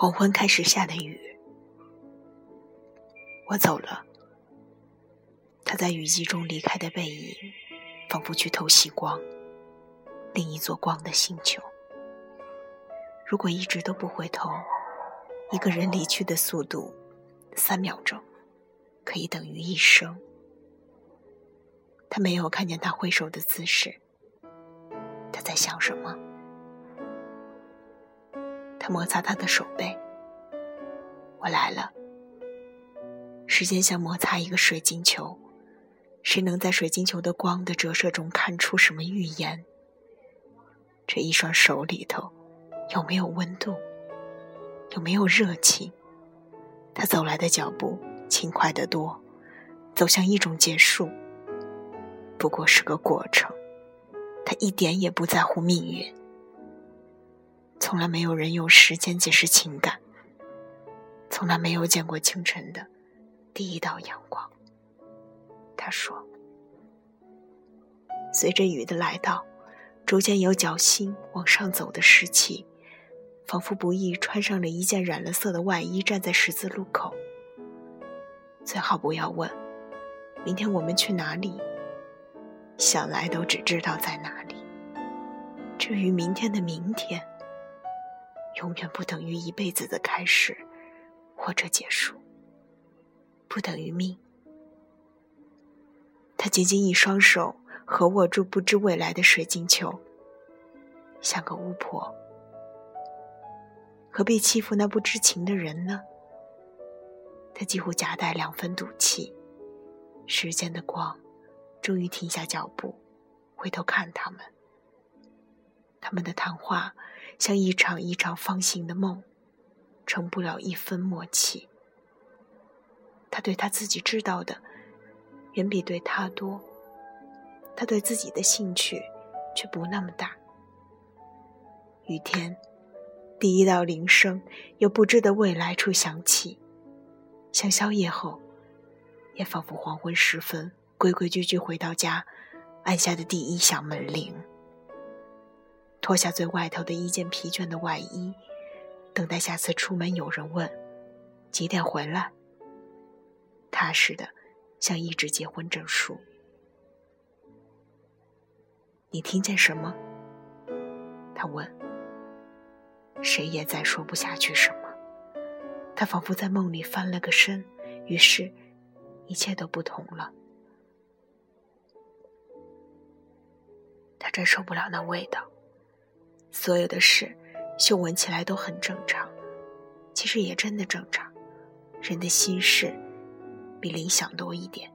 黄昏开始下的雨，我走了。他在雨季中离开的背影，仿佛去偷袭光，另一座光的星球。如果一直都不回头，一个人离去的速度，三秒钟，可以等于一生。他没有看见他挥手的姿势，他在想什么？他摩擦他的手背。我来了。时间像摩擦一个水晶球，谁能在水晶球的光的折射中看出什么预言？这一双手里头有没有温度？有没有热情？他走来的脚步轻快得多，走向一种结束。不过是个过程。他一点也不在乎命运。从来没有人用时间解释情感。从来没有见过清晨的第一道阳光。他说：“随着雨的来到，逐渐有脚心往上走的湿气，仿佛不易穿上了一件染了色的外衣，站在十字路口。最好不要问，明天我们去哪里？想来都只知道在哪里。至于明天的明天。”永远不等于一辈子的开始或者结束，不等于命。他紧紧一双手合握住不知未来的水晶球，像个巫婆。何必欺负那不知情的人呢？他几乎夹带两分赌气。时间的光终于停下脚步，回头看他们。他们的谈话。像一场一场方醒的梦，成不了一分默契。他对他自己知道的，远比对他多；他对自己的兴趣，却不那么大。雨天，第一道铃声由不知的未来处响起，像宵夜后，也仿佛黄昏时分，规规矩矩回到家，按下的第一响门铃。脱下最外头的一件疲倦的外衣，等待下次出门有人问几点回来。踏实的，像一纸结婚证书。你听见什么？他问。谁也再说不下去什么。他仿佛在梦里翻了个身，于是，一切都不同了。他真受不了那味道。所有的事，嗅闻起来都很正常，其实也真的正常。人的心事，比理想多一点，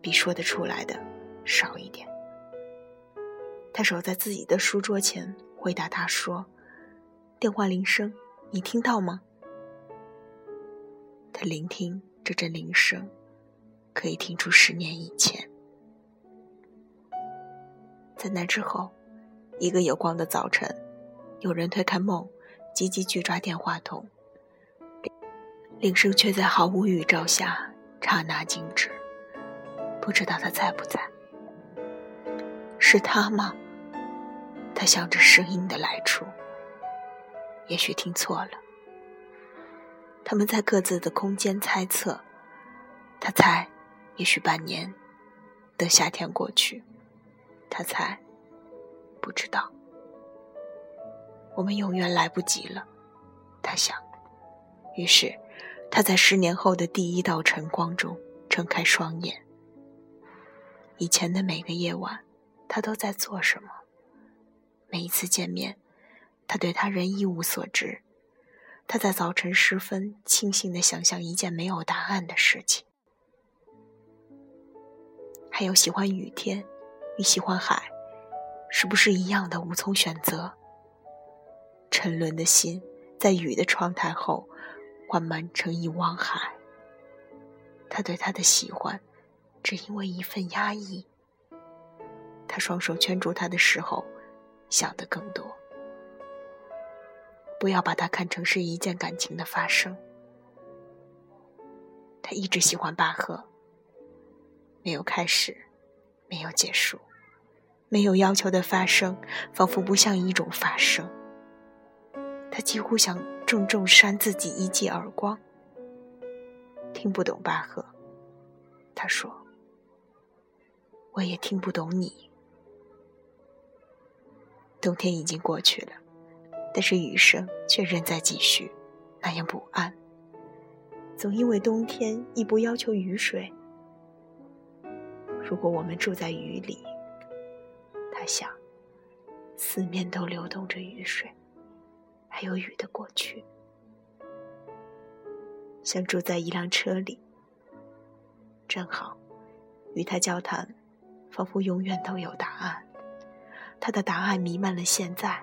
比说得出来的少一点。他守在自己的书桌前，回答他说：“电话铃声，你听到吗？”他聆听这阵铃声，可以听出十年以前。在那之后。一个有光的早晨，有人推开梦，急急去抓电话筒，铃声却在毫无预兆下刹那静止。不知道他在不在？是他吗？他想着声音的来处，也许听错了。他们在各自的空间猜测，他猜，也许半年，等夏天过去，他猜。不知道，我们永远来不及了，他想。于是，他在十年后的第一道晨光中睁开双眼。以前的每个夜晚，他都在做什么？每一次见面，他对他人一无所知。他在早晨时分清醒的想象一件没有答案的事情。还有喜欢雨天，与喜欢海。是不是一样的无从选择？沉沦的心在雨的窗台后，缓慢成一汪海。他对他的喜欢，只因为一份压抑。他双手圈住他的时候，想的更多。不要把它看成是一件感情的发生。他一直喜欢巴赫，没有开始，没有结束。没有要求的发生，仿佛不像一种发生。他几乎想重重扇自己一记耳光。听不懂巴赫，他说：“我也听不懂你。”冬天已经过去了，但是雨声却仍在继续，那样不安。总因为冬天亦不要求雨水。如果我们住在雨里，他想，四面都流动着雨水，还有雨的过去，像住在一辆车里。正好，与他交谈，仿佛永远都有答案。他的答案弥漫了现在。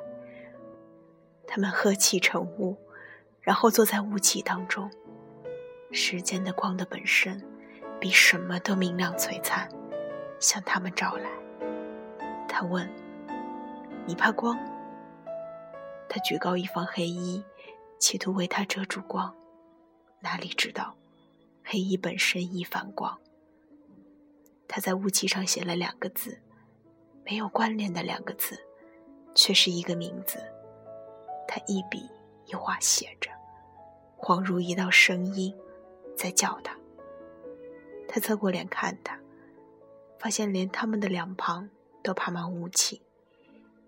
他们喝气成雾，然后坐在雾气当中。时间的光的本身，比什么都明亮璀璨，向他们照来。他问：“你怕光？”他举高一方黑衣，企图为他遮住光。哪里知道，黑衣本身亦反光。他在雾气上写了两个字，没有关联的两个字，却是一个名字。他一笔一画写着，恍如一道声音。在叫他。他侧过脸看他，发现连他们的两旁都爬满雾气，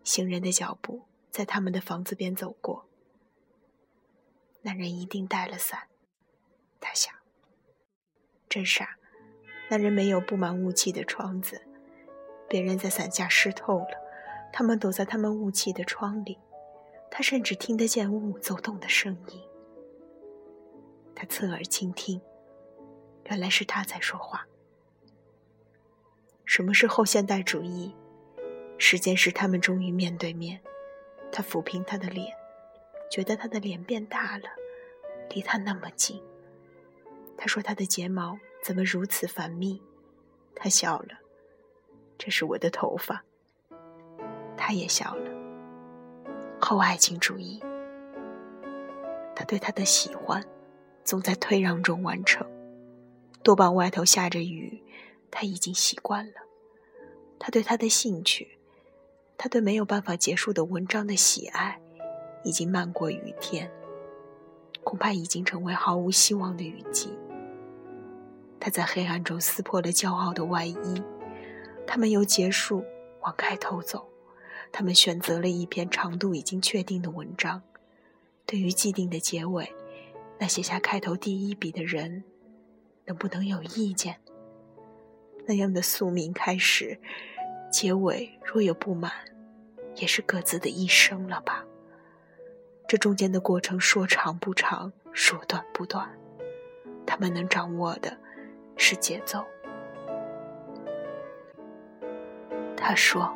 行人的脚步在他们的房子边走过。那人一定带了伞，他想。真傻，那人没有布满雾气的窗子，别人在伞下湿透了，他们躲在他们雾气的窗里，他甚至听得见雾走动的声音。他侧耳倾听，原来是他在说话。什么是后现代主义？时间使他们终于面对面。他抚平他的脸，觉得他的脸变大了，离他那么近。他说：“他的睫毛怎么如此繁密？”他笑了：“这是我的头发。”他也笑了。后爱情主义。他对他的喜欢。总在退让中完成。多半外头下着雨，他已经习惯了。他对他的兴趣，他对没有办法结束的文章的喜爱，已经漫过雨天，恐怕已经成为毫无希望的雨季。他在黑暗中撕破了骄傲的外衣。他们由结束往开头走，他们选择了一篇长度已经确定的文章。对于既定的结尾。那写下开头第一笔的人，能不能有意见？那样的宿命开始，结尾若有不满，也是各自的一生了吧？这中间的过程说长不长，说短不短，他们能掌握的是节奏。他说：“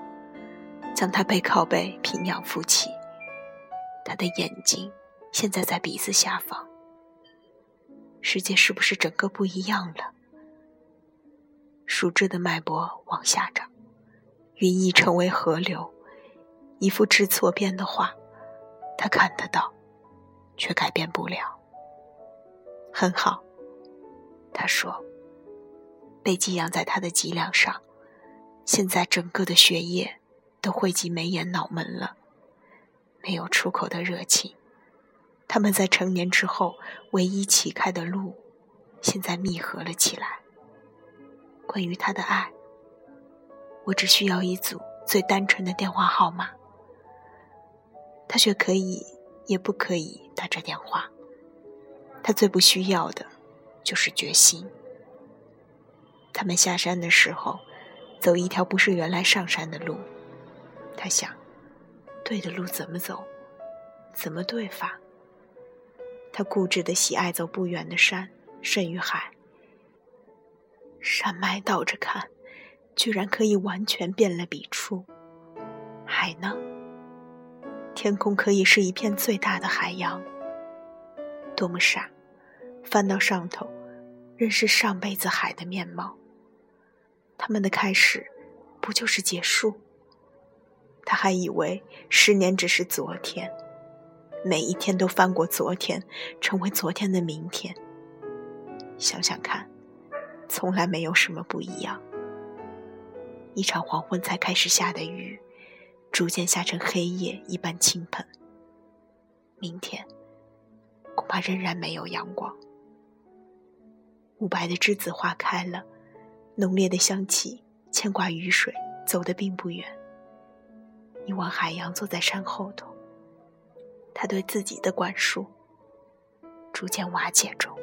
将他背靠背，平仰扶起，他的眼睛现在在鼻子下方。”世界是不是整个不一样了？树枝的脉搏往下长，云翳成为河流，一幅知错边的画，他看得到，却改变不了。很好，他说。被寄养在他的脊梁上，现在整个的血液都汇集眉眼脑门了，没有出口的热情。他们在成年之后唯一启开的路，现在密合了起来。关于他的爱，我只需要一组最单纯的电话号码。他却可以，也不可以打这电话。他最不需要的，就是决心。他们下山的时候，走一条不是原来上山的路。他想，对的路怎么走？怎么对法？他固执的喜爱走不远的山，甚于海。山脉倒着看，居然可以完全变了笔触。海呢？天空可以是一片最大的海洋。多么傻！翻到上头，认识上辈子海的面貌。他们的开始，不就是结束？他还以为十年只是昨天。每一天都翻过昨天，成为昨天的明天。想想看，从来没有什么不一样。一场黄昏才开始下的雨，逐渐下成黑夜一般倾盆。明天，恐怕仍然没有阳光。雾白的栀子花开了，浓烈的香气牵挂雨水，走得并不远。你望海洋坐在山后头，他对自己的管束逐渐瓦解中。